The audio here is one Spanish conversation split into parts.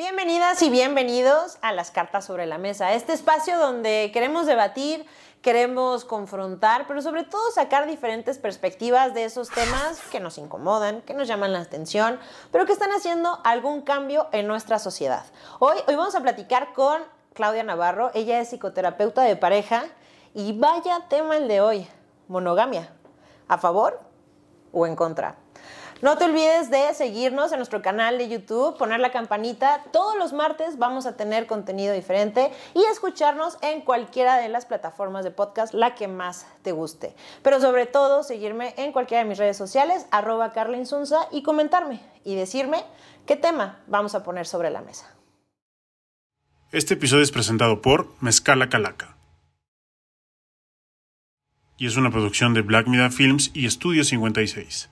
Bienvenidas y bienvenidos a las cartas sobre la mesa, este espacio donde queremos debatir, queremos confrontar, pero sobre todo sacar diferentes perspectivas de esos temas que nos incomodan, que nos llaman la atención, pero que están haciendo algún cambio en nuestra sociedad. Hoy, hoy vamos a platicar con Claudia Navarro, ella es psicoterapeuta de pareja y vaya tema el de hoy, monogamia, ¿a favor o en contra? No te olvides de seguirnos en nuestro canal de YouTube, poner la campanita. Todos los martes vamos a tener contenido diferente y escucharnos en cualquiera de las plataformas de podcast, la que más te guste. Pero sobre todo, seguirme en cualquiera de mis redes sociales, arroba Sunza, y comentarme y decirme qué tema vamos a poner sobre la mesa. Este episodio es presentado por Mezcala Calaca. Y es una producción de Black Media Films y Estudio 56.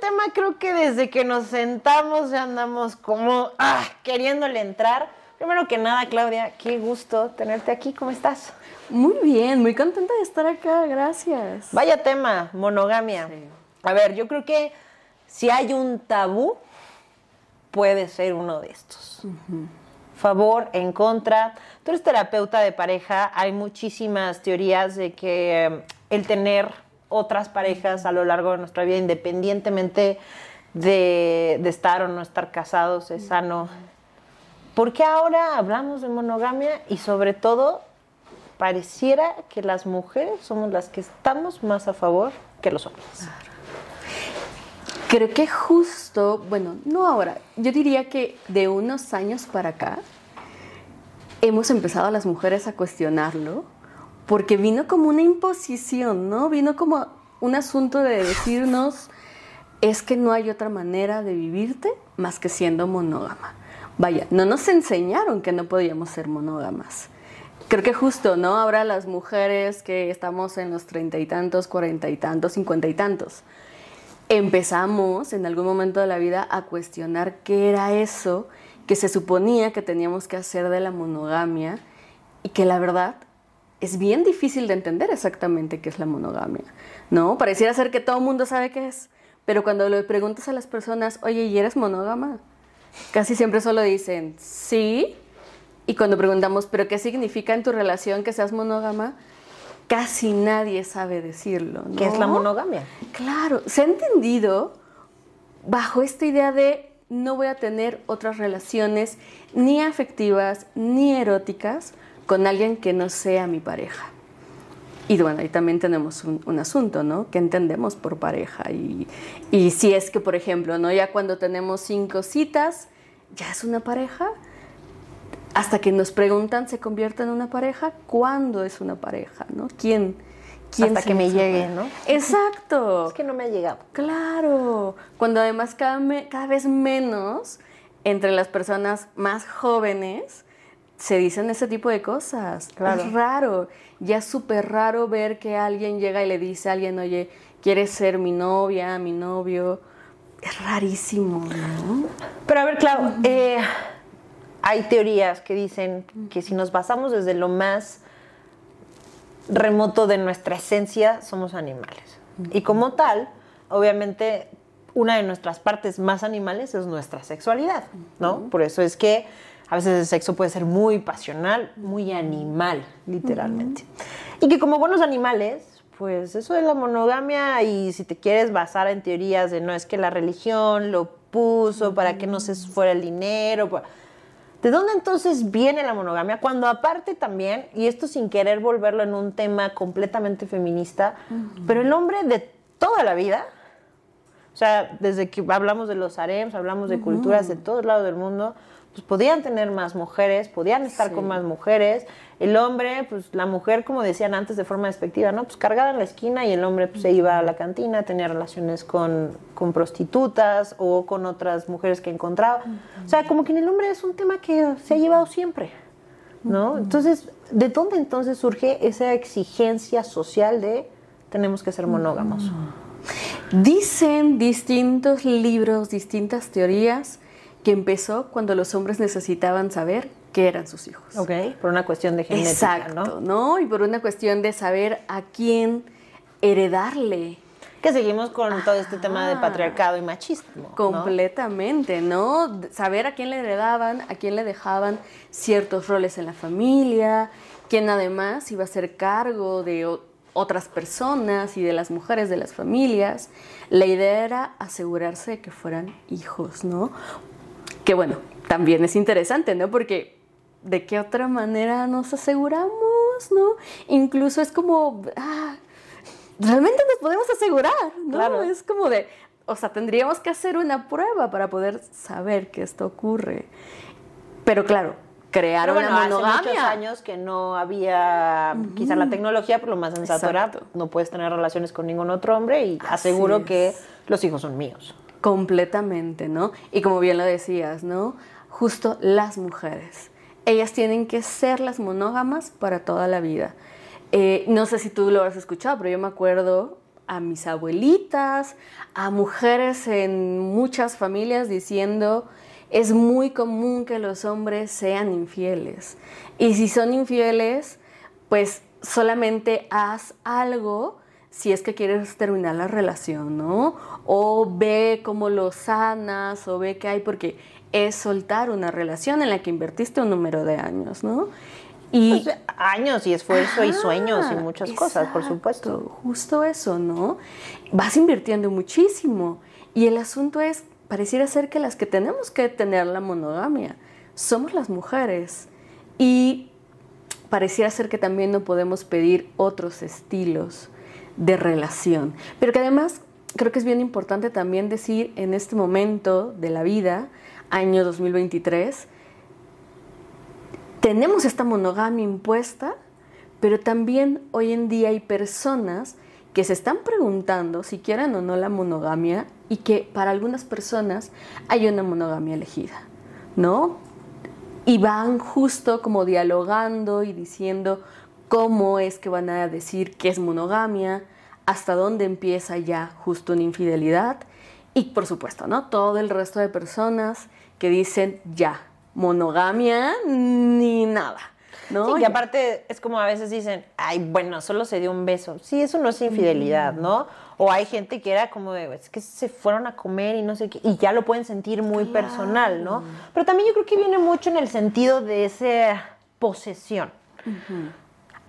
Tema creo que desde que nos sentamos ya andamos como ah, queriéndole entrar. Primero que nada, Claudia, qué gusto tenerte aquí. ¿Cómo estás? Muy bien, muy contenta de estar acá, gracias. Vaya tema, monogamia. A ver, yo creo que si hay un tabú, puede ser uno de estos. Favor, en contra. Tú eres terapeuta de pareja, hay muchísimas teorías de que eh, el tener otras parejas a lo largo de nuestra vida, independientemente de, estar o no estar casados, es sano. ¿Por qué ahora hablamos de monogamia y sobre todo pareciera que las mujeres somos las que estamos más a favor que los hombres? Creo que justo, bueno, no ahora, yo diría que de unos años para acá hemos empezado las mujeres a cuestionarlo porque vino como una imposición, ¿no? Vino como un asunto de decirnos, es que no hay otra manera de vivirte más que siendo monógama. Vaya, no nos enseñaron que no podíamos ser monógamas. Creo que justo, ¿no? Ahora las mujeres que estamos en los treinta y tantos, cuarenta y tantos, cincuenta y tantos, empezamos en algún momento de la vida a cuestionar qué era eso que se suponía que teníamos que hacer de la monogamia y que la verdad es bien difícil de entender exactamente qué es la monogamia, ¿no? Pareciera ser que todo el mundo sabe qué es, pero cuando le preguntas a las personas, oye, ¿y eres monógama? Casi siempre solo dicen, sí, y cuando preguntamos, ¿pero qué significa en tu relación que seas monógama? Casi nadie sabe decirlo, ¿no? ¿Qué es la monogamia? Claro, se ha entendido bajo esta idea de no voy a tener otras relaciones ni afectivas ni eróticas con alguien que no sea mi pareja. Y bueno, ahí también tenemos un, asunto, ¿no? ¿Qué entendemos por pareja? Y, y, si es que, por ejemplo, ¿no? Ya cuando tenemos cinco citas, ¿ya es una pareja? Hasta que nos preguntan, ¿se convierte en una pareja? ¿Cuándo es una pareja? ¿no? ¿Quién? quién Hasta que me llegue, ¿no? Exacto. es que no me ha llegado. Claro. Cuando además cada, cada vez menos entre las personas más jóvenes se dicen ese tipo de cosas. Claro. Es raro. Ya es súper raro ver que alguien llega y le dice a alguien, oye, ¿quieres ser mi novia, mi novio? Es rarísimo, ¿no? Pero a ver, claro, eh, hay teorías que dicen que si nos basamos desde lo más remoto de nuestra esencia, somos animales. Y como tal, obviamente, una de nuestras partes más animales es nuestra sexualidad, ¿no? Por eso es que a veces el sexo puede ser muy pasional, muy animal, literalmente. Y que como buenos animales, pues eso de la monogamia y si te quieres basar en teorías de no es que la religión lo puso para que no se fuera el dinero. Pues, ¿De dónde entonces viene la monogamia? Cuando aparte también, y esto sin querer volverlo en un tema completamente feminista, pero el hombre de toda la vida, o sea, desde que hablamos de los harems, hablamos de culturas de todos lados del mundo, pues podían tener más mujeres, podían estar con más mujeres. El hombre, pues la mujer, como decían antes de forma despectiva, ¿no? Pues cargada en la esquina y el hombre pues, se iba a la cantina, tenía relaciones con, con prostitutas o con otras mujeres que encontraba. O sea, como que en el hombre es un tema que se ha llevado siempre, ¿no? Entonces, ¿de dónde entonces surge esa exigencia social de tenemos que ser monógamos? Dicen distintos libros, distintas teorías, que empezó cuando los hombres necesitaban saber qué eran sus hijos. Ok, por una cuestión de genética, Exacto, ¿no? Y por una cuestión de saber a quién heredarle. Que seguimos con todo este tema de patriarcado y machismo. ¿no? Completamente, ¿no? Saber a quién le heredaban, a quién le dejaban ciertos roles en la familia, quién además iba a ser cargo de otras personas y de las mujeres de las familias. La idea era asegurarse de que fueran hijos, ¿no? Que bueno, también es interesante, ¿no? Porque de qué otra manera nos aseguramos, ¿no? Incluso es como, ah, realmente nos podemos asegurar, ¿no? Claro. Es como de, o sea, tendríamos que hacer una prueba para poder saber que esto ocurre. Pero claro, crear Pero bueno, una hace muchos monogamia. años que no había quizá la tecnología, pero lo más sensato era no puedes tener relaciones con ningún otro hombre y aseguro es. que los hijos son míos. Completamente, ¿no? Y como bien lo decías, ¿no? Justo las mujeres. Ellas tienen que ser las monógamas para toda la vida. Eh, no sé si tú lo has escuchado, pero yo me acuerdo a mis abuelitas, a mujeres en muchas familias diciendo, es muy común que los hombres sean infieles. Y si son infieles, pues solamente haz algo si es que quieres terminar la relación, ¿no? O ve cómo lo sanas, o ve qué hay, porque es soltar una relación en la que invertiste un número de años, ¿no? Y Pues, años y esfuerzo y sueños y muchas cosas, por supuesto. Justo eso, ¿no? Vas invirtiendo muchísimo. Y el asunto es, pareciera ser que las que tenemos que tener la monogamia somos las mujeres. Y pareciera ser que también no podemos pedir otros estilos de relación. Pero que además creo que es bien importante también decir en este momento de la vida, año 2023, tenemos esta monogamia impuesta, pero también hoy en día hay personas que se están preguntando si quieren o no la monogamia y que para algunas personas hay una monogamia elegida, ¿no? Y van justo como dialogando y diciendo cómo es que van a decir qué es monogamia, hasta dónde empieza ya justo una infidelidad y por supuesto, ¿no? Todo el resto de personas que dicen ya, monogamia ni nada, ¿no? Sí, que aparte es como a veces dicen, ay, bueno, solo se dio un beso. Sí, eso no es infidelidad, ¿no? O hay gente que era como de, es que se fueron a comer y no sé qué, y ya lo pueden sentir muy personal, ¿no? Pero también yo creo que viene mucho en el sentido de esa posesión.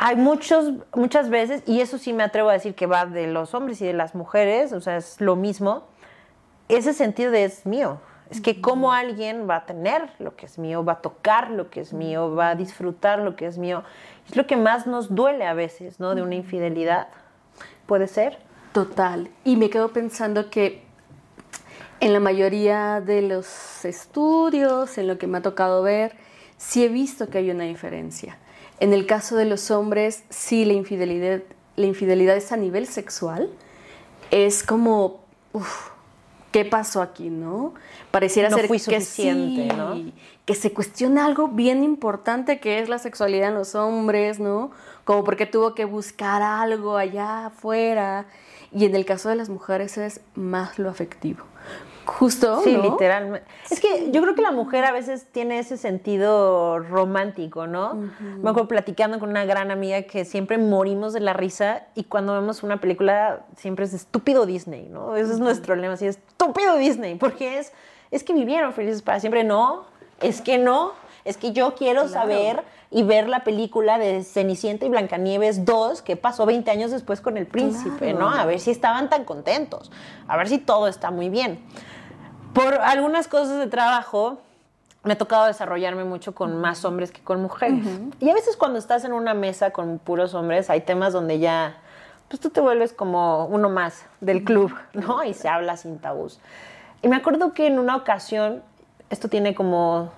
Hay muchos, muchas veces, y eso sí me atrevo a decir que va de los hombres y de las mujeres, o sea, es lo mismo, ese sentido de es mío. Es que cómo alguien va a tener lo que es mío, va a tocar lo que es mío, va a disfrutar lo que es mío. Es lo que más nos duele a veces, ¿no? De una infidelidad. ¿Puede ser? Total. Y me quedo pensando que en la mayoría de los estudios, en lo que me ha tocado ver, sí he visto que hay una diferencia. En el caso de los hombres, sí la infidelidad, la infidelidad es a nivel sexual. Es como, uf, ¿qué pasó aquí, no? Pareciera No ser fui que sí, ¿no? que se cuestiona algo bien importante que es la sexualidad en los hombres, ¿no? Como porque tuvo que buscar algo allá afuera. Y en el caso de las mujeres es más lo afectivo. Justo, Sí, ¿no? literalmente. Es que yo creo que la mujer a veces tiene ese sentido romántico, ¿no? Me acuerdo platicando con una gran amiga que siempre morimos de la risa y cuando vemos una película siempre es estúpido Disney, ¿no? Ese es nuestro lema, así estúpido Disney, porque es, es que vivieron felices para siempre. No, es que no, es que yo quiero saber y ver la película de Cenicienta y Blancanieves 2 que pasó 20 años después con el príncipe, Claro. ¿no? A ver si estaban tan contentos, a ver si todo está muy bien. Por algunas cosas de trabajo, me ha tocado desarrollarme mucho con más hombres que con mujeres. Y a veces cuando estás en una mesa con puros hombres, hay temas donde ya, pues tú te vuelves como uno más del club, ¿no? Y se habla sin tabús. Y me acuerdo que en una ocasión, esto tiene como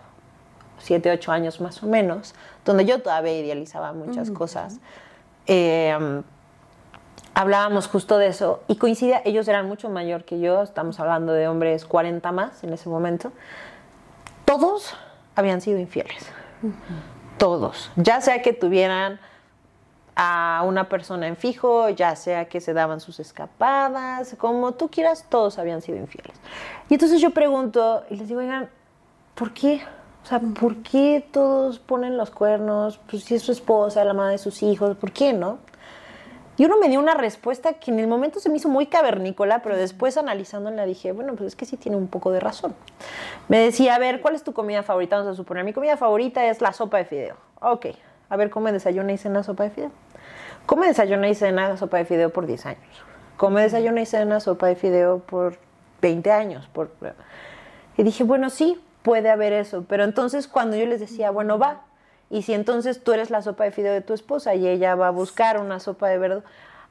siete, ocho años más o menos, donde yo todavía idealizaba muchas cosas. Eh, hablábamos justo de eso y coincidía, ellos eran mucho mayor que yo, estamos hablando de hombres 40 más en ese momento. Todos habían sido infieles. Todos. Ya sea que tuvieran a una persona en fijo, ya sea que se daban sus escapadas, como tú quieras, todos habían sido infieles. Y entonces yo pregunto y les digo, oigan, ¿por qué? O sea, ¿por qué todos ponen los cuernos? Pues si es su esposa, la madre de sus hijos, ¿por qué no? Y uno me dio una respuesta que en el momento se me hizo muy cavernícola, pero después analizándola dije, bueno, pues es que sí tiene un poco de razón. Me decía, a ver, ¿cuál es tu comida favorita? Vamos a suponer, mi comida favorita es la sopa de fideo. Ok, a ver, come desayuna y cena sopa de fideo. Come desayuna y cena sopa de fideo por 10 años. Come desayuna y cena sopa de fideo por 20 años. Por... Y dije, bueno, sí, puede haber eso. Pero entonces cuando yo les decía, bueno, va, y si entonces tú eres la sopa de fideo de tu esposa y ella va a buscar una sopa de verdura,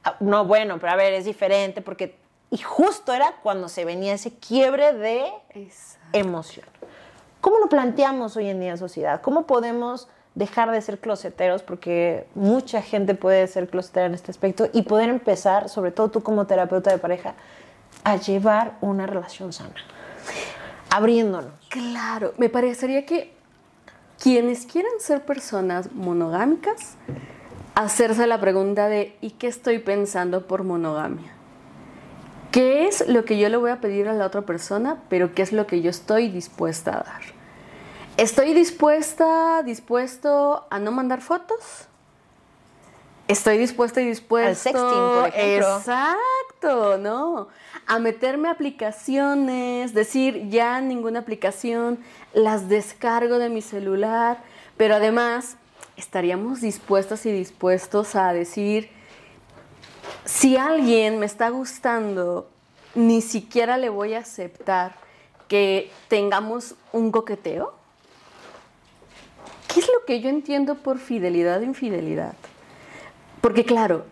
ah, no, bueno, pero a ver, es diferente porque... Y justo era cuando se venía ese quiebre de emoción. ¿Cómo lo planteamos hoy en día en sociedad? ¿Cómo podemos dejar de ser closeteros? Porque mucha gente puede ser closetera en este aspecto y poder empezar, sobre todo tú como terapeuta de pareja, a llevar una relación sana, abriéndonos. Claro, me parecería que quienes quieran ser personas monogámicas, hacerse la pregunta de ¿y qué estoy pensando por monogamia? ¿Qué es lo que yo le voy a pedir a la otra persona, pero qué es lo que yo estoy dispuesta a dar? ¿Estoy dispuesta, dispuesto a no mandar fotos? Estoy dispuesta y dispuesto. Al sexting, por ejemplo. Exacto, ¿no? A meterme aplicaciones, decir ya ninguna aplicación, las descargo de mi celular, pero además estaríamos dispuestos y dispuestos a decir, si alguien me está gustando, ni siquiera le voy a aceptar que tengamos un coqueteo. ¿Qué es lo que yo entiendo por fidelidad o infidelidad? Porque claro,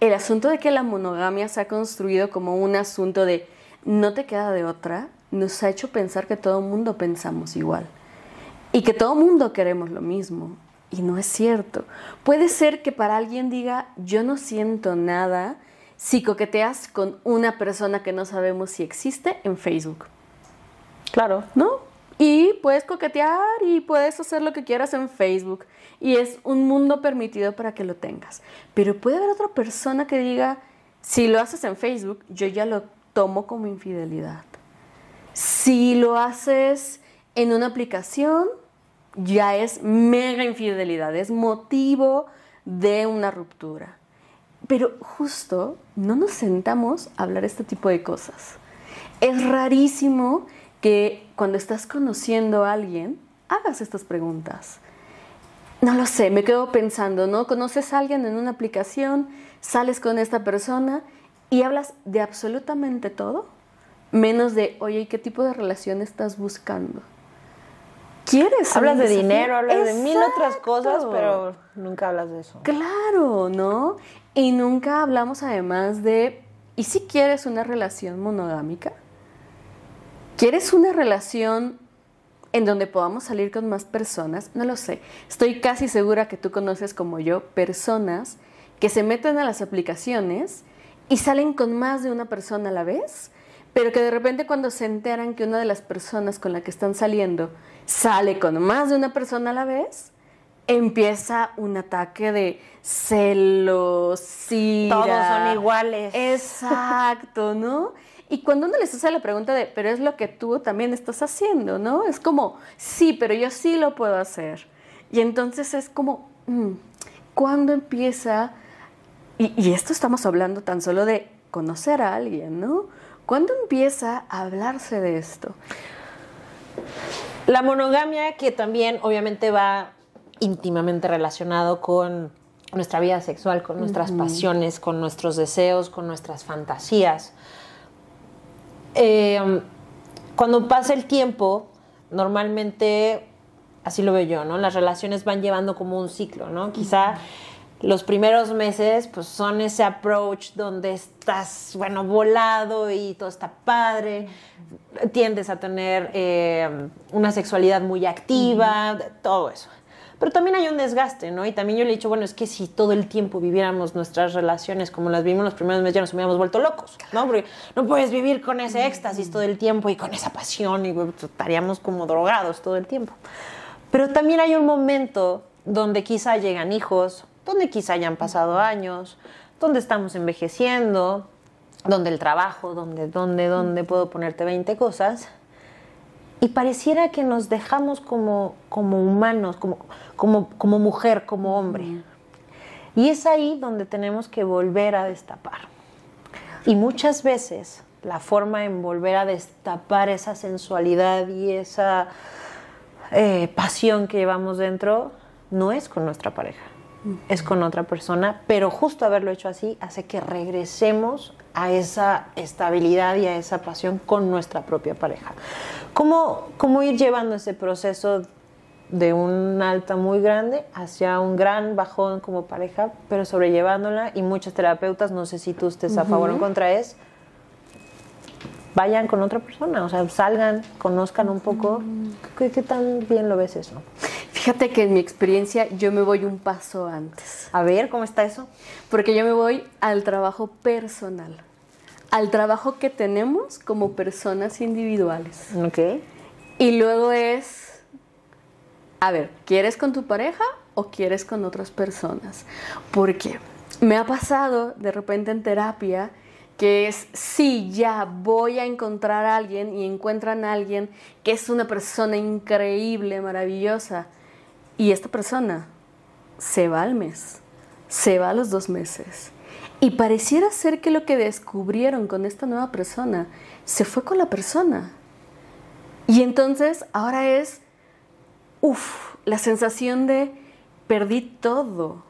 el asunto de que la monogamia se ha construido como un asunto de no te queda de otra, nos ha hecho pensar que todo el mundo pensamos igual y que todo el mundo queremos lo mismo. Y no es cierto. Puede ser que para alguien diga, yo no siento nada si coqueteas con una persona que no sabemos si existe en Facebook. Claro. ¿No? Y puedes coquetear y puedes hacer lo que quieras en Facebook. Y es un mundo permitido para que lo tengas. Pero puede haber otra persona que diga, si lo haces en Facebook, yo ya lo tomo como infidelidad. Si lo haces en una aplicación, ya es mega infidelidad, es motivo de una ruptura. Pero justo no nos sentamos a hablar este tipo de cosas. Es rarísimo que cuando estás conociendo a alguien hagas estas preguntas. No lo sé, me quedo pensando, ¿no? Conoces a alguien en una aplicación, sales con esta persona y hablas de absolutamente todo menos de, oye, ¿qué tipo de relación estás buscando? ¿Quieres? Hablas de dinero, hablas de mil otras cosas, pero nunca hablas de eso. Claro, ¿no? Y nunca hablamos además de, ¿y si quieres una relación monogámica? ¿Quieres una relación en donde podamos salir con más personas? No lo sé. Estoy casi segura que tú conoces como yo personas que se meten a las aplicaciones y salen con más de una persona a la vez pero que de repente cuando se enteran que una de las personas con la que están saliendo sale con más de una persona a la vez, empieza un ataque de celos, Todos son iguales. Exacto, ¿no? Y cuando uno les hace la pregunta de, pero es lo que tú también estás haciendo, ¿no? Es como, sí, pero yo sí lo puedo hacer. Y entonces es como, mm, ¿cuándo empieza? Y, y esto estamos hablando tan solo de conocer a alguien, ¿no? ¿Cuándo empieza a hablarse de esto? La monogamia, que también obviamente va íntimamente relacionado con nuestra vida sexual, con nuestras pasiones, con nuestros deseos, con nuestras fantasías. Eh, cuando pasa el tiempo, normalmente, así lo veo yo, ¿no? Las relaciones van llevando como un ciclo, ¿no? Quizá los primeros meses pues son ese approach donde estás, bueno, volado y todo está padre, tiendes a tener eh, una sexualidad muy activa, todo eso. Pero también hay un desgaste, ¿no? Y también yo le he dicho, bueno, es que si todo el tiempo viviéramos nuestras relaciones como las vivimos los primeros meses, ya nos hubiéramos vuelto locos, ¿no? Porque no puedes vivir con ese éxtasis todo el tiempo y con esa pasión y estaríamos como drogados todo el tiempo. Pero también hay un momento donde quizá llegan hijos, donde quizá hayan pasado años, donde estamos envejeciendo, donde el trabajo, donde, donde, donde puedo ponerte 20 cosas. Y pareciera que nos dejamos como, como humanos, como, como, como mujer, como hombre. Y es ahí donde tenemos que volver a destapar. Y muchas veces la forma en volver a destapar esa sensualidad y esa eh, pasión que llevamos dentro no es con nuestra pareja, es con otra persona, pero justo haberlo hecho así hace que regresemos a esa estabilidad y a esa pasión con nuestra propia pareja. ¿Cómo, cómo ir llevando ese proceso de un alta muy grande hacia un gran bajón como pareja, pero sobrellevándola y muchos terapeutas, no sé si tú estés a favor o en contra, es vayan con otra persona, o sea, salgan, conozcan un poco. ¿Qué, ¿Qué, tan bien lo ves eso? Fíjate que en mi experiencia yo me voy un paso antes. A ver, ¿cómo está eso? Porque yo me voy al trabajo personal, al trabajo que tenemos como personas individuales. Ok. Y luego es, a ver, ¿quieres con tu pareja o quieres con otras personas? Porque me ha pasado de repente en terapia que es, sí, ya voy a encontrar a alguien y encuentran a alguien que es una persona increíble, maravillosa, y esta persona se va al mes, se va a los dos meses. Y pareciera ser que lo que descubrieron con esta nueva persona se fue con la persona. Y entonces ahora es, uff, la sensación de perdí todo.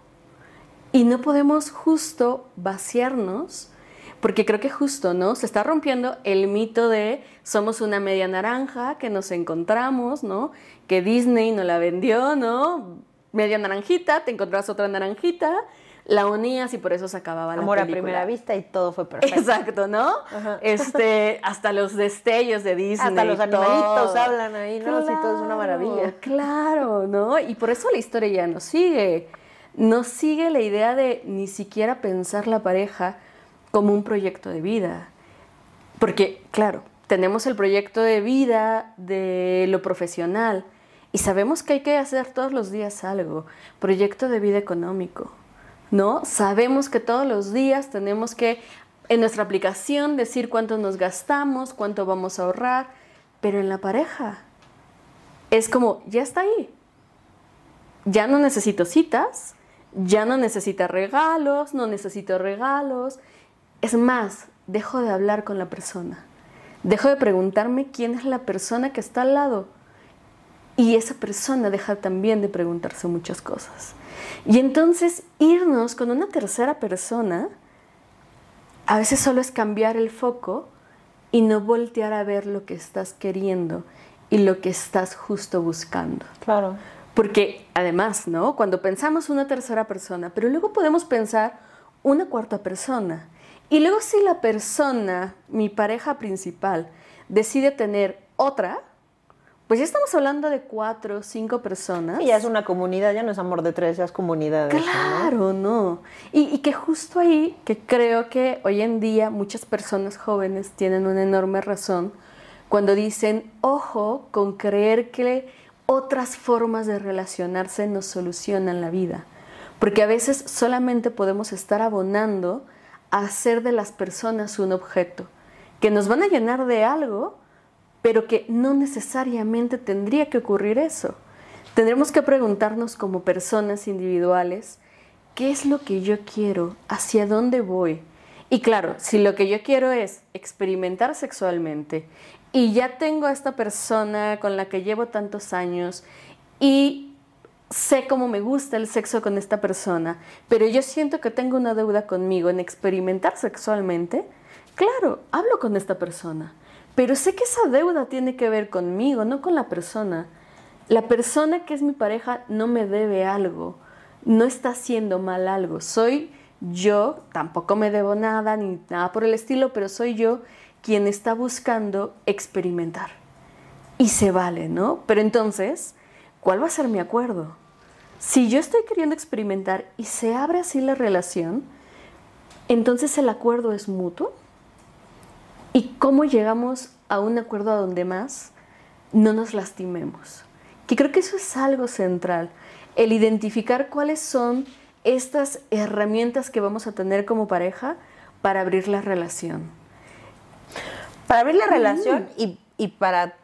Y no podemos justo vaciarnos porque creo que justo, ¿no? Se está rompiendo el mito de somos una media naranja que nos encontramos, ¿no? Que Disney nos la vendió, ¿no? Media naranjita, te encontrabas otra naranjita, la unías y por eso se acababa la Amor película. a primera vista y todo fue perfecto. Exacto, ¿no? Este, hasta los destellos de Disney. Hasta los todo. animalitos hablan ahí, ¿no? Sí, todo es una maravilla. Claro, ¿no? Y por eso la historia ya no sigue. No sigue la idea de ni siquiera pensar la pareja como un proyecto de vida. Porque, claro, tenemos el proyecto de vida de lo profesional y sabemos que hay que hacer todos los días algo, proyecto de vida económico, ¿no? Sabemos que todos los días tenemos que en nuestra aplicación decir cuánto nos gastamos, cuánto vamos a ahorrar, pero en la pareja es como, ya está ahí. Ya no necesito citas, ya no necesita regalos, no necesito regalos, es más, dejo de hablar con la persona. Dejo de preguntarme quién es la persona que está al lado. Y esa persona deja también de preguntarse muchas cosas. Y entonces irnos con una tercera persona a veces solo es cambiar el foco y no voltear a ver lo que estás queriendo y lo que estás justo buscando. Claro. Porque además, ¿no? Cuando pensamos una tercera persona, pero luego podemos pensar una cuarta persona. Y luego si la persona, mi pareja principal, decide tener otra, pues ya estamos hablando de cuatro o cinco personas. Y ya es una comunidad, ya no es amor de tres, ya es comunidad. Claro, no. Y, y, que justo ahí, que creo que hoy en día muchas personas jóvenes tienen una enorme razón cuando dicen, ojo con creer que otras formas de relacionarse nos solucionan la vida. Porque a veces solamente podemos estar abonando hacer de las personas un objeto, que nos van a llenar de algo, pero que no necesariamente tendría que ocurrir eso. Tendremos que preguntarnos como personas individuales, ¿qué es lo que yo quiero? ¿Hacia dónde voy? Y claro, si lo que yo quiero es experimentar sexualmente y ya tengo a esta persona con la que llevo tantos años y sé cómo me gusta el sexo con esta persona, pero yo siento que tengo una deuda conmigo en experimentar sexualmente, claro, hablo con esta persona, pero sé que esa deuda tiene que ver conmigo, no con la persona. La persona que es mi pareja no me debe algo, no está haciendo mal algo, soy yo, tampoco me debo nada ni nada por el estilo, pero soy yo quien está buscando experimentar. Y se vale, ¿no? Pero entonces, ¿cuál va a ser mi acuerdo? Si yo estoy queriendo experimentar y se abre así la relación, entonces el acuerdo es mutuo. ¿Y cómo llegamos a un acuerdo a donde más no nos lastimemos? Que creo que eso es algo central, el identificar cuáles son estas herramientas que vamos a tener como pareja para abrir la relación. Para abrir la relación y, y para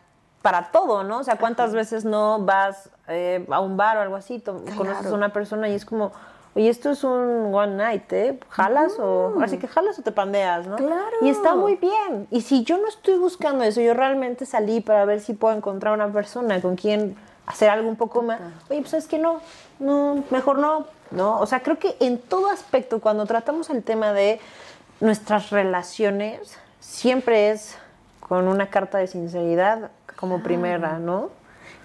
para todo, ¿no? O sea, ¿cuántas veces no vas eh, a un bar o algo así, claro. conoces a una persona y es como, oye, esto es un one night, ¿eh? ¿Jalas o...? Así que jalas o te pandeas, ¿no? Claro. Y está muy bien. Y si yo no estoy buscando eso, yo realmente salí para ver si puedo encontrar una persona con quien hacer algo un poco más... Oye, pues es que no, no, mejor no, ¿no? O sea, creo que en todo aspecto, cuando tratamos el tema de nuestras relaciones, siempre es con una carta de sinceridad como primera, ¿no?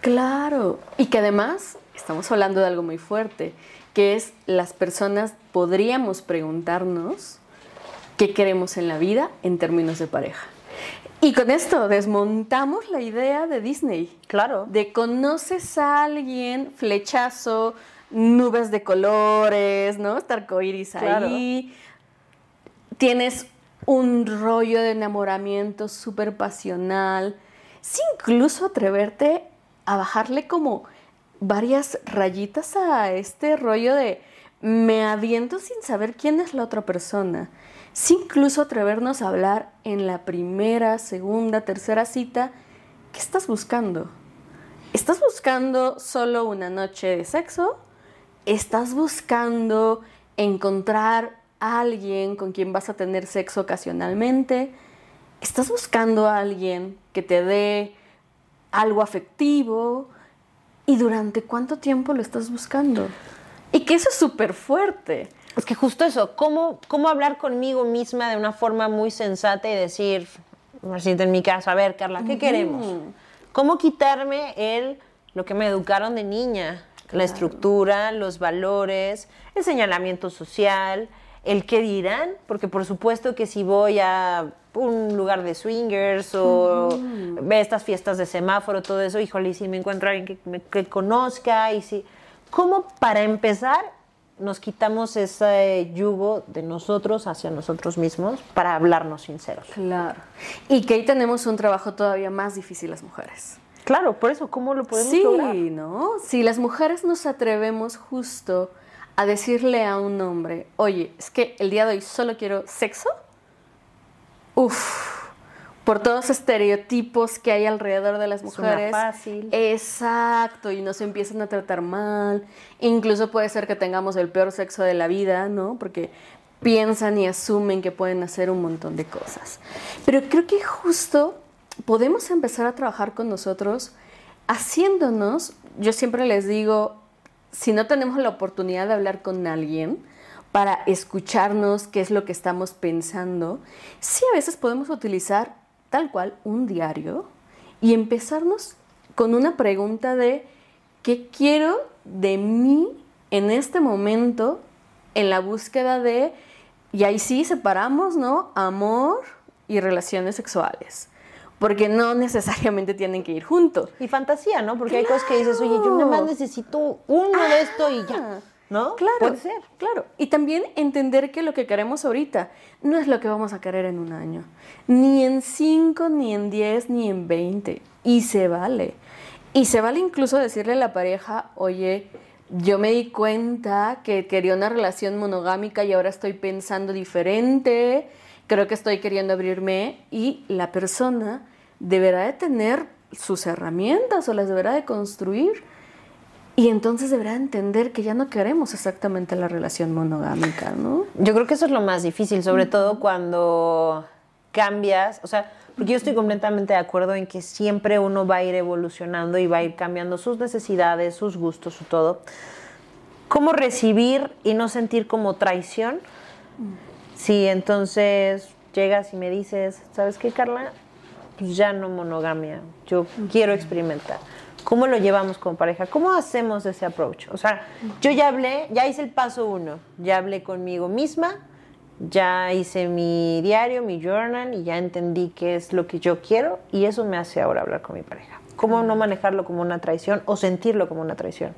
Claro, y que además estamos hablando de algo muy fuerte, que es las personas podríamos preguntarnos qué queremos en la vida en términos de pareja. Y con esto desmontamos la idea de Disney. Claro. De conoces a alguien, flechazo, nubes de colores, ¿no? Estar arcoíris Claro. ahí. Tienes un rollo de enamoramiento súper pasional. Sí, incluso atreverte a bajarle como varias rayitas a este rollo de me aviento sin saber quién es la otra persona. Sí, incluso atrevernos a hablar en la primera, segunda, tercera cita. ¿Qué estás buscando? ¿Estás buscando solo una noche de sexo? ¿Estás buscando encontrar a alguien con quien vas a tener sexo ocasionalmente? ¿Estás buscando a alguien que te dé algo afectivo? ¿Y durante cuánto tiempo lo estás buscando? Y que eso es súper fuerte. Es que justo eso, ¿cómo, cómo hablar conmigo misma de una forma muy sensata y decir, así en mi caso, a ver, Carla, ¿qué queremos? ¿Cómo quitarme el, lo que me educaron de niña? La estructura, los valores, el señalamiento social, el qué dirán, porque por supuesto que si voy a un lugar de swingers o ve estas fiestas de semáforo, todo eso, híjole, y si me encuentro a alguien que me que conozca y si... ¿Cómo para empezar nos quitamos ese yugo de nosotros hacia nosotros mismos para hablarnos sinceros? Claro. Y que ahí tenemos un trabajo todavía más difícil las mujeres. Claro, por eso, ¿cómo lo podemos sí, lograr? ¿no? Si las mujeres nos atrevemos justo a decirle a un hombre, oye, es que el día de hoy solo quiero sexo, uff, por todos los estereotipos que hay alrededor de las mujeres. fácil. Exacto, y nos empiezan a tratar mal. Incluso puede ser que tengamos el peor sexo de la vida, ¿no? Porque piensan y asumen que pueden hacer un montón de cosas. Pero creo que justo podemos empezar a trabajar con nosotros haciéndonos, yo siempre les digo, si no tenemos la oportunidad de hablar con alguien para escucharnos qué es lo que estamos pensando, sí a veces podemos utilizar tal cual un diario y empezarnos con una pregunta de ¿qué quiero de mí en este momento en la búsqueda de, y ahí sí separamos, ¿no? Amor y relaciones sexuales. Porque no necesariamente tienen que ir juntos. Y fantasía, ¿no? Porque hay cosas que dices, oye, yo nada más necesito uno de esto y ya. ¿No? Claro. Puede ser. Claro. Y también entender que lo que queremos ahorita no es lo que vamos a querer en un año. Ni en cinco, ni en diez, ni en veinte. Y se vale. Y se vale incluso decirle a la pareja, oye, yo me di cuenta que quería una relación monogámica y ahora estoy pensando diferente. Creo que estoy queriendo abrirme. Y la persona deberá de tener sus herramientas o las deberá de construir. Y entonces deberá entender que ya no queremos exactamente la relación monogámica, ¿no? Yo creo que eso es lo más difícil, sobre todo cuando cambias, o sea, porque yo estoy completamente de acuerdo en que siempre uno va a ir evolucionando y va a ir cambiando sus necesidades, sus gustos, su todo. ¿Cómo recibir y no sentir como traición? Si entonces llegas y me dices, ¿sabes qué, Carla? Pues ya no monogamia, yo quiero experimentar. ¿Cómo lo llevamos como pareja? ¿Cómo hacemos ese approach? O sea, yo ya hablé, ya hice el paso uno, ya hablé conmigo misma, ya hice mi diario, mi journal y ya entendí qué es lo que yo quiero y eso me hace ahora hablar con mi pareja. ¿Cómo no manejarlo como una traición o sentirlo como una traición?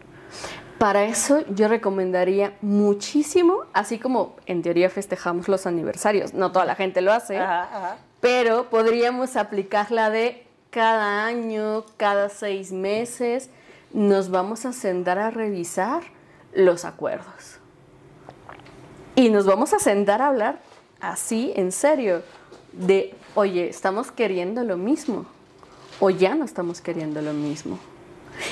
Para eso yo recomendaría muchísimo, así como en teoría festejamos los aniversarios, no toda la gente lo hace, pero podríamos aplicarla de cada año, cada seis meses, nos vamos a sentar a revisar los acuerdos. Y nos vamos a sentar a hablar así, en serio, de, oye, estamos queriendo lo mismo o ya no estamos queriendo lo mismo.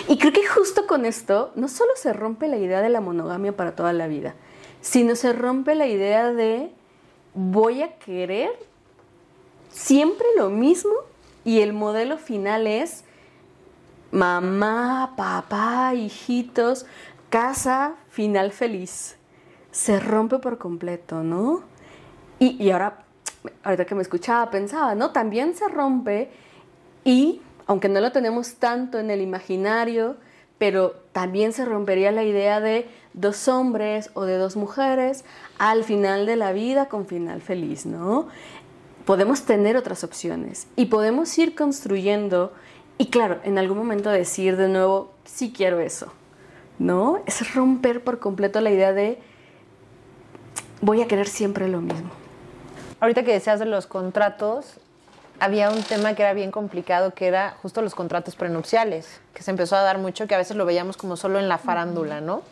Y creo que justo con esto no solo se rompe la idea de la monogamia para toda la vida, sino se rompe la idea de voy a querer siempre lo mismo y el modelo final es mamá, papá, hijitos, casa, final feliz. Se rompe por completo, ¿no? Y, y ahora, ahorita que me escuchaba, pensaba, ¿no? También se rompe y, aunque no lo tenemos tanto en el imaginario, pero también se rompería la idea de dos hombres o de dos mujeres al final de la vida con final feliz, ¿no? Podemos tener otras opciones y podemos ir construyendo y claro, en algún momento decir de nuevo, sí quiero eso, ¿no? Es romper por completo la idea de voy a querer siempre lo mismo. Ahorita que decías de los contratos, había un tema que era bien complicado, que era justo los contratos prenupciales, que se empezó a dar mucho, que a veces lo veíamos como solo en la farándula, ¿no?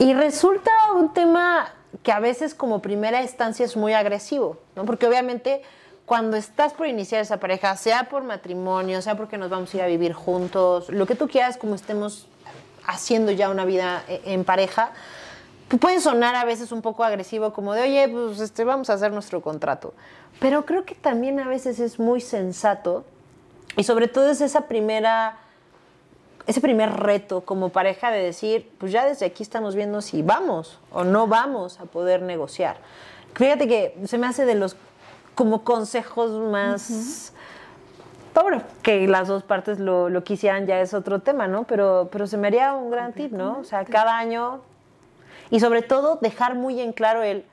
Y resulta un tema que a veces como primera instancia es muy agresivo, ¿no? Porque obviamente cuando estás por iniciar esa pareja, sea por matrimonio, sea porque nos vamos a ir a vivir juntos, lo que tú quieras, como estemos haciendo ya una vida e, en pareja, puede sonar a veces un poco agresivo, como de, oye, pues este, vamos a hacer nuestro contrato. Pero creo que también a veces es muy sensato y sobre todo es esa primera, ese primer reto como pareja de decir, pues ya desde aquí estamos viendo si vamos o no vamos a poder negociar. Fíjate que se me hace de los como consejos más... Bueno, que las dos partes lo, lo, quisieran ya es otro tema, ¿no? Pero, pero se me haría un gran tip, ¿no? O sea, cada año y sobre todo dejar muy en claro el,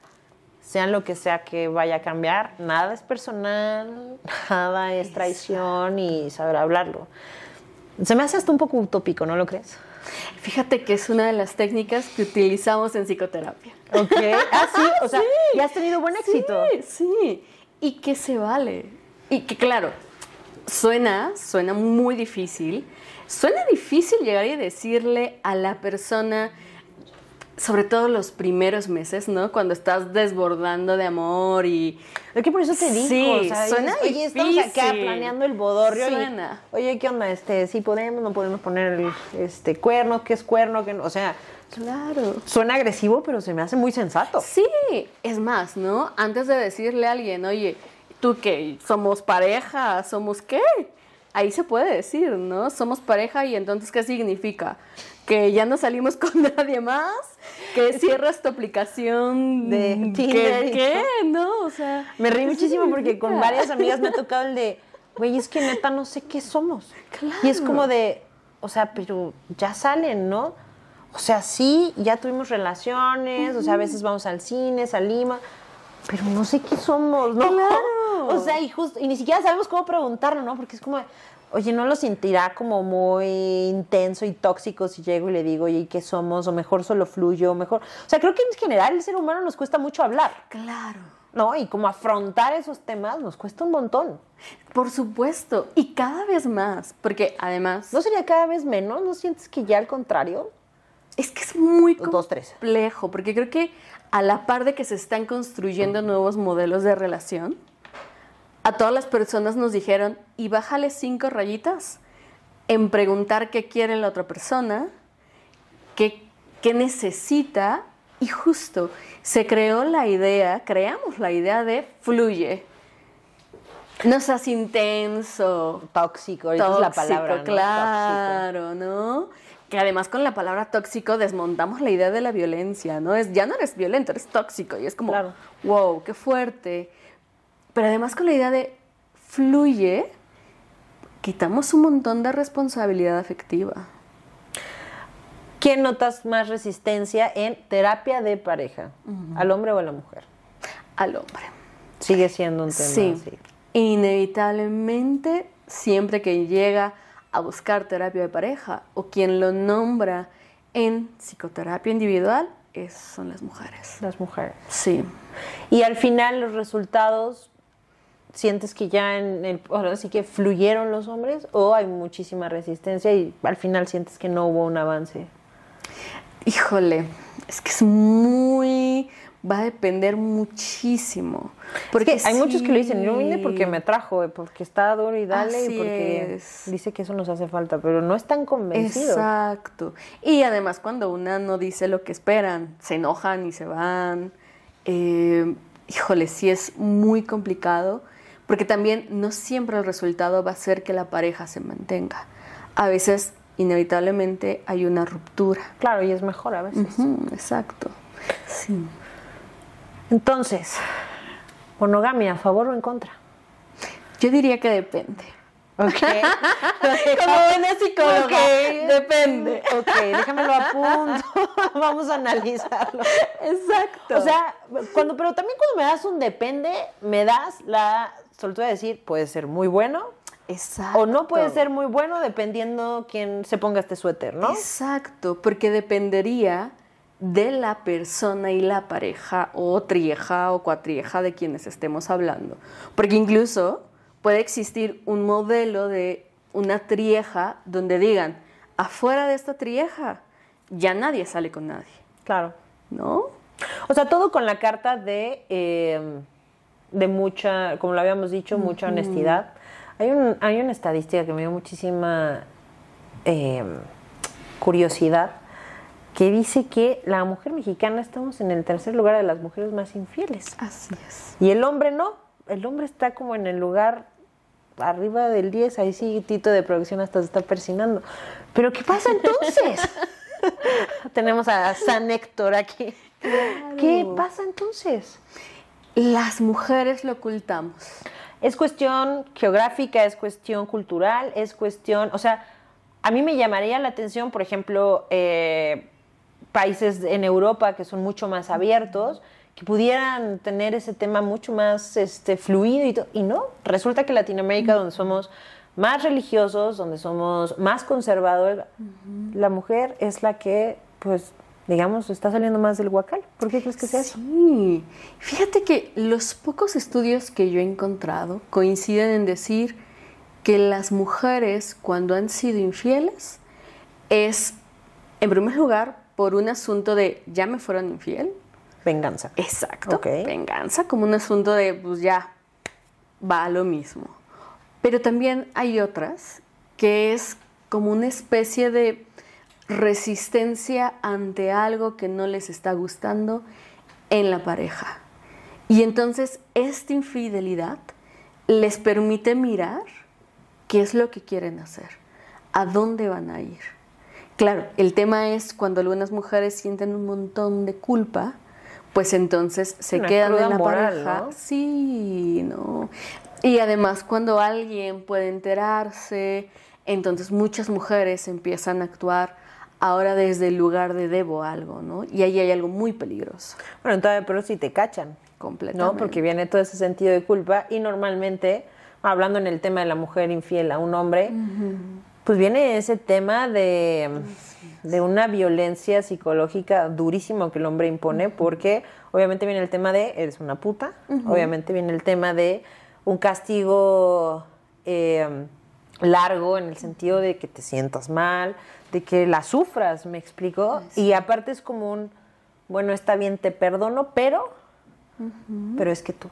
sean lo que sea que vaya a cambiar, nada es personal, nada es traición y saber hablarlo. Se me hace hasta un poco utópico, ¿no lo crees? Fíjate que es una de las técnicas que utilizamos en psicoterapia. Ok. Ah, sí, o sea, ya has tenido buen éxito. Sí, sí. Y que se vale. Y que claro, suena, suena muy difícil. Suena difícil llegar y decirle a la persona, sobre todo los primeros meses, ¿no? Cuando estás desbordando de amor y... Es que por eso te digo, Sí, o sea, suena dices, Oye, estamos acá planeando el bodorrio Suena. y... Oye, ¿qué onda? Este, sí podemos, no podemos poner el, este, cuerno, ¿qué es cuerno? ¿Qué no? O sea, Claro. suena agresivo, pero se me hace muy sensato. Sí, es más, ¿no? Antes de decirle a alguien, oye, ¿tú qué? ¿Somos pareja? ¿Somos qué? Ahí se puede decir, ¿no? Somos pareja y entonces, ¿qué significa? Que ya no salimos con nadie más, que cierras tu aplicación De Tinder y ¿Qué? ¿Qué? ¿No? O sea. Me reí ¿qué muchísimo porque con varias amigas me ha tocado el de, güey, es que neta no sé qué somos. Y es como de, o sea, pero ya salen, ¿no? O sea, sí, ya tuvimos relaciones, o sea, a veces vamos al cine, salimos, pero no sé qué somos, ¿no? Claro. O sea, y justo, y ni siquiera sabemos cómo preguntarlo, ¿no? Porque es como, oye, ¿no lo sentirá como muy intenso y tóxico si llego y le digo, oye, ¿y ¿qué somos? O mejor solo fluyo, o mejor. O sea, creo que en general el ser humano nos cuesta mucho hablar. Claro. ¿no? Y como afrontar esos temas nos cuesta un montón. Por supuesto. Y cada vez más. Porque además. ¿No sería cada vez menos? ¿No sientes que ya al contrario? Es que es muy Dos, tres. complejo, porque creo que a la par de que se están construyendo nuevos modelos de relación, a todas las personas nos dijeron, y bájale cinco rayitas en preguntar qué quiere la otra persona, qué, qué necesita, y justo se creó la idea, creamos la idea de fluye. No seas intenso, Tóxico, ahorita es la palabra. ¿no? claro, ¿no? Que además con la palabra tóxico desmontamos la idea de la violencia, ¿no? Es ya no eres violento, eres tóxico y es como, Claro. wow, qué fuerte. Pero además con la idea de fluye, quitamos un montón de responsabilidad afectiva. ¿Quién notas más resistencia en terapia de pareja? ¿Al hombre o a la mujer? Al hombre. Sigue siendo un tema Sí, así. inevitablemente, siempre que llega a buscar terapia de pareja o quien lo nombra en psicoterapia individual, es, son las mujeres. Las mujeres. Sí. Y al final los resultados, ¿sientes que ya en el, ahora sí que fluyeron los hombres o hay muchísima resistencia y al final sientes que no hubo un avance? Híjole, es que es muy, va a depender muchísimo. Porque hay muchos que lo dicen, yo vine porque me trajo, porque está duro y dale y porque dice que eso nos hace falta, pero no están convencidos. Exacto. Y además cuando una no dice lo que esperan, se enojan y se van. Eh, híjole, sí es muy complicado, porque también no siempre el resultado va a ser que la pareja se mantenga. A veces, inevitablemente, hay una ruptura. Claro, y es mejor a veces. exacto. Sí. Entonces, monogamia, ¿a favor o en contra? Yo diría que depende. Ok. Como buena psicóloga. Depende. Ok, déjamelo a punto. Vamos a analizarlo. Exacto. O sea, cuando, pero también cuando me das un depende, me das la soltura de decir, puede ser muy bueno. Exacto. O no puede ser muy bueno dependiendo quién se ponga este suéter, ¿no? Exacto, porque dependería de la persona y la pareja o trieja o cuatrieja de quienes estemos hablando. Porque incluso puede existir un modelo de una trieja donde digan, afuera de esta trieja ya nadie sale con nadie. Claro. ¿No? O sea, todo con la carta de, em, de mucha, como lo habíamos dicho, mucha honestidad. Hay, un, hay una estadística que me dio muchísima em, curiosidad que dice que la mujer mexicana estamos en el tercer lugar de las mujeres más infieles. Así es. Y el hombre no. El hombre está como en el lugar arriba del 10, ahí sí Tito de producción hasta se está persinando. Pero ¿qué pasa entonces? Tenemos a San Héctor aquí. ¿Qué pasa entonces? Las mujeres lo ocultamos. Es cuestión geográfica, es cuestión cultural, es cuestión, o sea, a mí me llamaría la atención, por ejemplo, eh, países en Europa que son mucho más abiertos, que pudieran tener ese tema mucho más este, fluido y, todo, y no. Resulta que Latinoamérica, donde somos más religiosos, donde somos más conservadores, la mujer es la que, pues, digamos, está saliendo más del huacal. ¿Por qué crees que sea sí. Fíjate que los pocos estudios que yo he encontrado coinciden en decir que las mujeres, cuando han sido infieles, es, en primer lugar, por un asunto de ya me fueron infiel. Venganza. Exacto. Venganza, como un asunto de pues ya va a lo mismo. Pero también hay otras que es como una especie de resistencia ante algo que no les está gustando en la pareja. Y entonces esta infidelidad les permite mirar qué es lo que quieren hacer, a dónde van a ir. Claro, el tema es cuando algunas mujeres sienten un montón de culpa, pues entonces se quedan en la pareja. Sí, no. Y además cuando alguien puede enterarse, entonces muchas mujeres empiezan a actuar ahora desde el lugar de debo algo, ¿no? Y ahí hay algo muy peligroso. Bueno, entonces, pero si te cachan. Completamente. ¿No? Porque viene todo ese sentido de culpa y normalmente, hablando en el tema de la mujer infiel a un hombre, pues viene ese tema de, una violencia psicológica durísimo que el hombre impone, porque obviamente viene el tema de eres una puta, obviamente viene el tema de un castigo eh, largo en el sentido de que te sientas mal, de que la sufras, me explico, y aparte es como un, bueno, está bien, te perdono, pero, pero es que tú,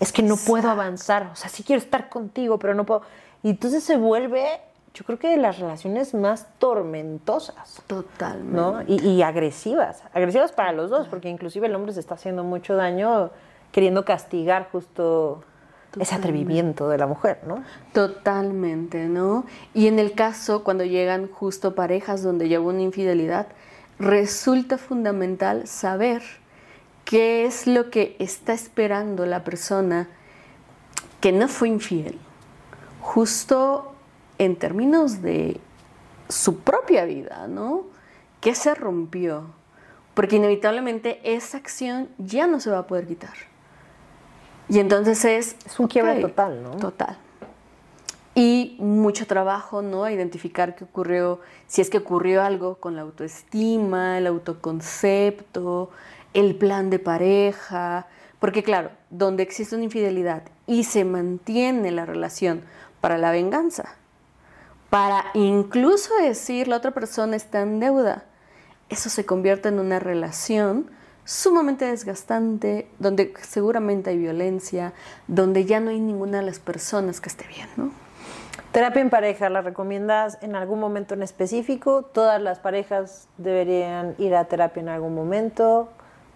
es que no puedo avanzar, o sea, sí quiero estar contigo, pero no puedo. Y entonces se vuelve yo creo que de las relaciones más tormentosas. Totalmente. ¿no? Y, agresivas. Agresivas para los dos, porque inclusive el hombre se está haciendo mucho daño queriendo castigar justo ese atrevimiento de la mujer, ¿no? Totalmente, ¿no? Y en el caso, cuando llegan justo parejas donde lleva una infidelidad, resulta fundamental saber qué es lo que está esperando la persona que no fue infiel. Justo en términos de su propia vida, ¿no? ¿Qué se rompió? Porque inevitablemente esa acción ya no se va a poder quitar. Y entonces es... Es un quiebre total, ¿no? Total. Y mucho trabajo, ¿no? Identificar qué ocurrió, si es que ocurrió algo con la autoestima, el autoconcepto, el plan de pareja. Porque claro, donde existe una infidelidad y se mantiene la relación para la venganza, para incluso decir la otra persona está en deuda. Eso se convierte en una relación sumamente desgastante, donde seguramente hay violencia, donde ya no hay ninguna de las personas que esté bien, ¿no? Terapia en pareja, ¿la recomiendas en algún momento en específico? ¿Todas las parejas deberían ir a terapia en algún momento?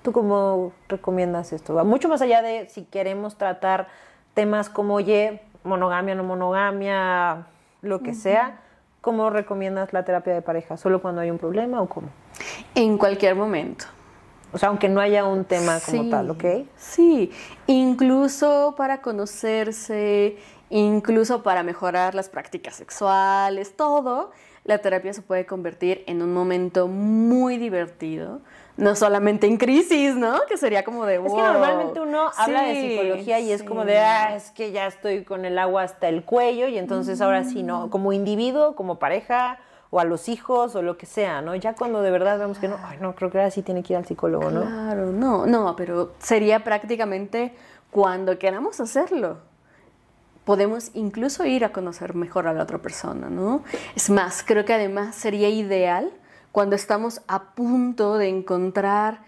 ¿Tú cómo recomiendas esto? Va mucho más allá de si queremos tratar temas como, oye, monogamia, no monogamia, lo que sea. ¿Cómo recomiendas la terapia de pareja? ¿Solo cuando hay un problema o cómo? En cualquier momento. O sea, aunque no haya un tema como tal, ¿ok? Sí, incluso para conocerse, incluso para mejorar las prácticas sexuales, todo, la terapia se puede convertir en un momento muy divertido, no solamente en crisis, ¿no? Que sería como de, wow. Es que normalmente uno habla de psicología y es como de, ah, es que ya estoy con el agua hasta el cuello y entonces ahora sí, ¿no? Como individuo, como pareja o a los hijos o lo que sea, ¿no? Ya cuando de verdad vemos que no, ay, no, creo que ahora sí tiene que ir al psicólogo, ¿no? Claro, no, no, pero sería prácticamente cuando queramos hacerlo. Podemos incluso ir a conocer mejor a la otra persona, ¿no? Es más, creo que además sería ideal cuando estamos a punto de encontrar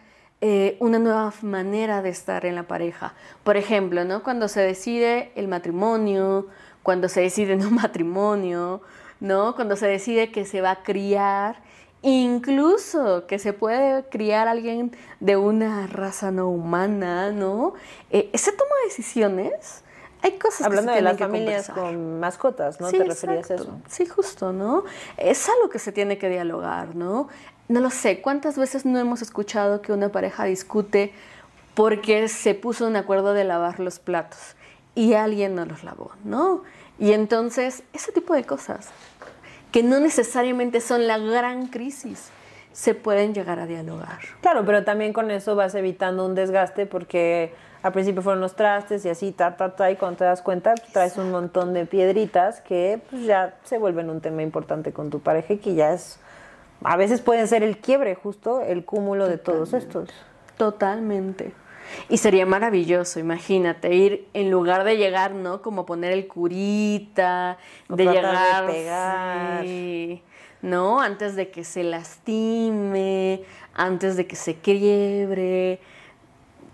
eh, una nueva manera de estar en la pareja. Por ejemplo, ¿no? cuando se decide el matrimonio, cuando se decide no matrimonio, ¿no? cuando se decide que se va a criar, incluso que se puede criar alguien de una raza no humana, ¿no? Eh, ese toma de decisiones hay cosas Hablando que se de las que familias conversar. con mascotas, ¿no? Sí, ¿Te referías a eso? Sí, justo, ¿no? Es algo que se tiene que dialogar, ¿no? No lo sé, ¿cuántas veces no hemos escuchado que una pareja discute porque se puso en acuerdo de lavar los platos y alguien no los lavó, ¿no? Y entonces, ese tipo de cosas, que no necesariamente son la gran crisis, se pueden llegar a dialogar. Claro, pero también con eso vas evitando un desgaste porque al principio fueron los trastes y así, ta, ta, ta, y cuando te das cuenta traes un montón de piedritas que pues, ya se vuelven un tema importante con tu pareja y que ya es, a veces pueden ser el quiebre justo, el cúmulo de todos estos. Totalmente. Y sería maravilloso, imagínate, ir en lugar de llegar, ¿no? Como poner el curita, O de tratar de llegar, pegar. sí, ¿no? Antes de que se lastime, antes de que se quiebre.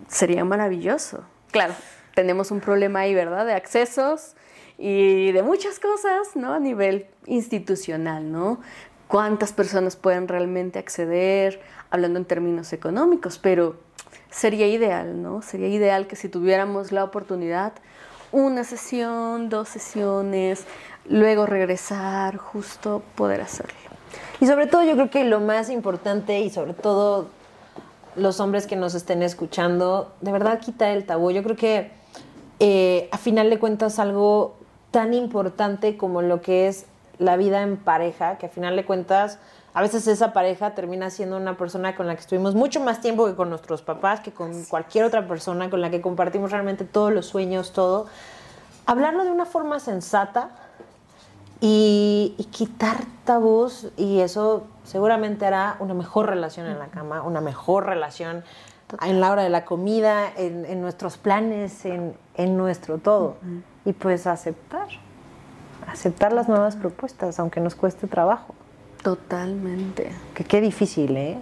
Sería maravilloso. Claro, tenemos un problema ahí, ¿verdad? De accesos y de muchas cosas, ¿no? A nivel institucional, ¿no? ¿Cuántas personas pueden realmente acceder, hablando en términos económicos? Pero sería ideal, ¿no? Sería ideal que si tuviéramos la oportunidad, una sesión, dos sesiones, luego regresar, justo poder hacerlo. Y sobre todo yo creo que lo más importante y sobre todo los hombres que nos estén escuchando, de verdad quitar el tabú. Yo creo que eh, a final de cuentas algo tan importante como lo que es la vida en pareja, que a final de cuentas a veces esa pareja termina siendo una persona con la que estuvimos mucho más tiempo que con nuestros papás, que con cualquier otra persona con la que compartimos realmente todos los sueños, todo. Hablarlo de una forma sensata, y, y quitar tabús y eso seguramente hará una mejor relación en la cama, una mejor relación en la hora de la comida, en, en nuestros planes, en, en nuestro todo. Y pues aceptar, aceptar las nuevas propuestas, aunque nos cueste trabajo. Totalmente. Que qué difícil, ¿eh?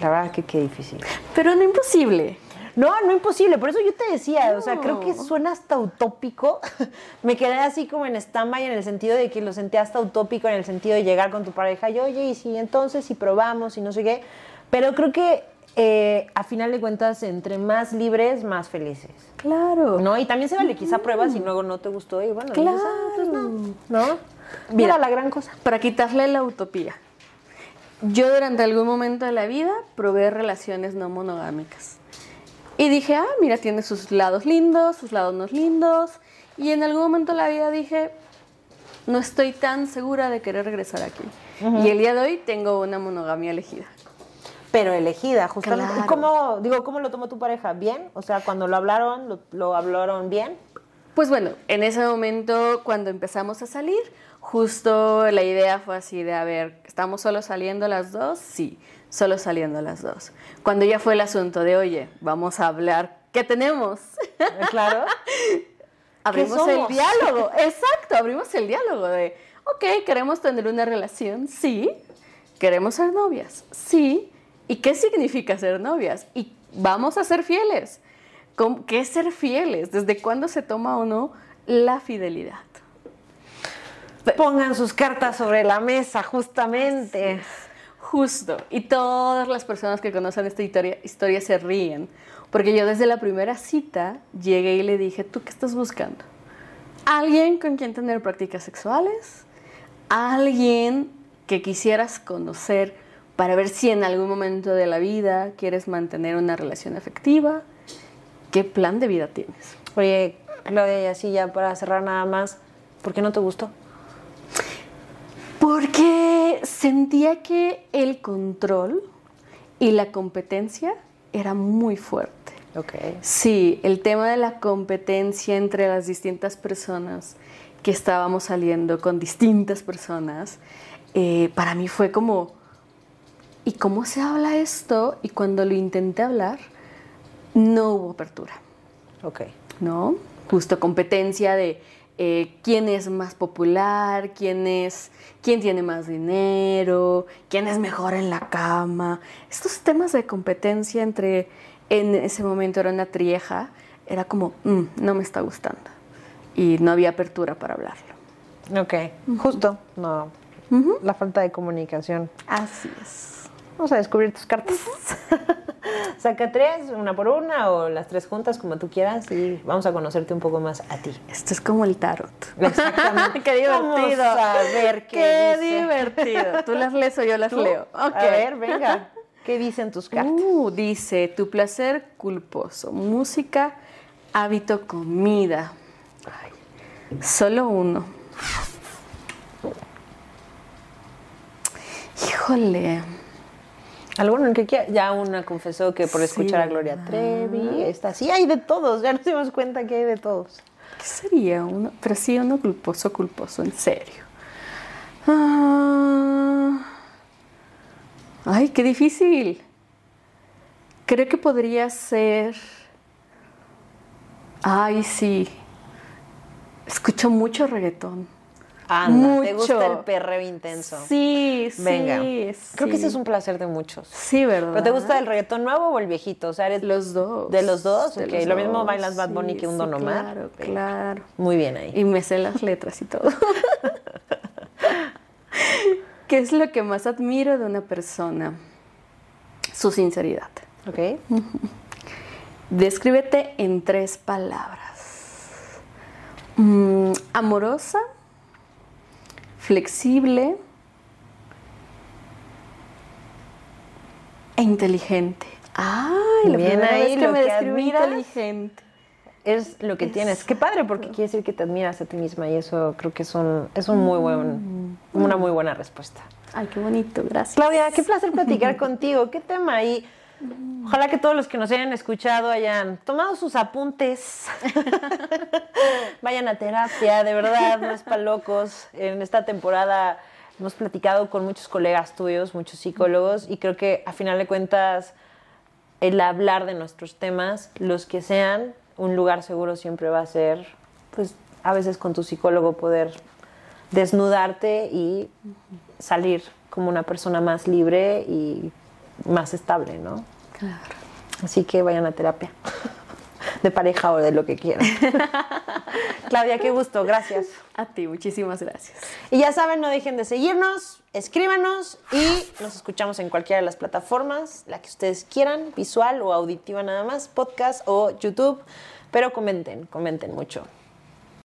La verdad que qué difícil. Pero no imposible. No, no imposible, por eso yo te decía, o sea, creo que suena hasta utópico. Me quedé así como en stand-by en el sentido de que lo sentí hasta utópico en el sentido de llegar con tu pareja y oye, y si entonces, si probamos y no sé qué. Pero creo que eh, a final de cuentas, entre más libres, más felices. Claro. ¿No? Y también se vale, quizá pruebas y luego no te gustó y bueno, dices, ah, pues no, ¿no? Mira. Mira la gran cosa. Para quitarle la utopía. Yo durante algún momento de la vida probé relaciones no monogámicas. Y dije, ah, mira, tiene sus lados lindos, sus lados no lindos. Y en algún momento de la vida dije, no estoy tan segura de querer regresar aquí. Y el día de hoy tengo una monogamia elegida. Pero elegida, justamente. Claro. ¿Cómo, digo, ¿Cómo lo tomó tu pareja? ¿Bien? O sea, cuando lo hablaron, lo, lo hablaron bien. Pues bueno, en ese momento cuando empezamos a salir, justo la idea fue así de, a ver, ¿estamos solo saliendo las dos? Sí, solo saliendo las dos. Cuando ya fue el asunto de, oye, vamos a hablar, ¿qué tenemos? Claro. abrimos el diálogo, exacto, abrimos el diálogo de, ok, queremos tener una relación, sí, queremos ser novias, sí, ¿y qué significa ser novias? ¿Y vamos a ser fieles. ¿Cómo- ¿Qué es ser fieles? ¿Desde cuándo se toma o no la fidelidad? Pongan sus cartas sobre la mesa, justamente. Justo. Y todas las personas que conocen esta historia, historia se ríen. Porque yo desde la primera cita llegué y le dije, ¿tú qué estás buscando? ¿Alguien con quien tener prácticas sexuales? ¿Alguien que quisieras conocer para ver si en algún momento de la vida quieres mantener una relación afectiva? ¿Qué plan de vida tienes? Oye, Claudia, y así ya para cerrar nada más, ¿por qué no te gustó? Porque sentía que el control y la competencia era muy fuerte. Ok. Sí, el tema de la competencia entre las distintas personas que estábamos saliendo con distintas personas, eh, para mí fue como, ¿y cómo se habla esto? Y cuando lo intenté hablar, no hubo apertura. Ok. ¿no? Justo competencia de eh, quién es más popular, quién es, quién tiene más dinero, quién es mejor en la cama. Estos temas de competencia entre, en ese momento era una trieja, era como, "Mm, no me está gustando. Y no había apertura para hablarlo. Ok. Justo. No. La falta de comunicación. Así es. Vamos a descubrir tus cartas. Saca tres, una por una, o las tres juntas, como tú quieras, y vamos a conocerte un poco más a ti. Esto es como el tarot. Exactamente. qué divertido. Vamos a ver qué, Qué dice. divertido. Tú las lees o yo las ¿Tú? leo. A ver, venga. ¿Qué dicen tus cartas? Uh, dice, tu placer culposo, música, hábito, comida. Ay, solo uno. Híjole. Alguno en que quiera. Ya una confesó que por Sí, escuchar a Gloria ¿verdad? Trevi, está sí hay de todos, ya nos dimos cuenta que hay de todos. ¿Qué sería uno? Pero sí, uno culposo, culposo, en serio. Ah. Ay, qué difícil. Creo que podría ser. Ay, sí. Escucho mucho reggaetón. Anda, ¿te Mucho. gusta el perreo intenso? Sí, sí. Venga. Creo que ese es un placer de muchos. Sí, ¿verdad? ¿Pero te gusta el reggaetón nuevo o el viejito? O sea, eres Los dos. ¿De los dos? De Ok, los lo mismo bailas Bad Bunny sí, que un Don Omar. Claro, Venga. claro. Muy bien ahí. Y me sé las letras y todo. ¿Qué es lo que más admiro de una persona? Su sinceridad. Ok. Descríbete en tres palabras. Mm, amorosa, flexible e inteligente. Ay, la Bien primera ahí, vez que me describí inteligente. Es lo que tienes. Qué padre, porque quiere decir que te admiras a ti misma y eso creo que es un, es un muy buen, una muy buena respuesta. Ay, qué bonito, gracias. Claudia, qué placer platicar contigo. ¿Qué tema? Y ojalá que todos los que nos hayan escuchado hayan tomado sus apuntes. Vayan a terapia, de verdad, no es para locos. En esta temporada hemos platicado con muchos colegas tuyos, muchos psicólogos, y creo que a final de cuentas el hablar de nuestros temas, los que sean, un lugar seguro siempre va a ser, pues a veces con tu psicólogo poder desnudarte y salir como una persona más libre y más estable, ¿no? Claro. Así que vayan a terapia, de pareja o de lo que quieran. Claudia, qué gusto, gracias. A ti, muchísimas gracias. Y ya saben, no dejen de seguirnos, escríbanos y nos escuchamos en cualquiera de las plataformas, la que ustedes quieran, visual o auditiva nada más, podcast o YouTube, pero comenten, comenten mucho.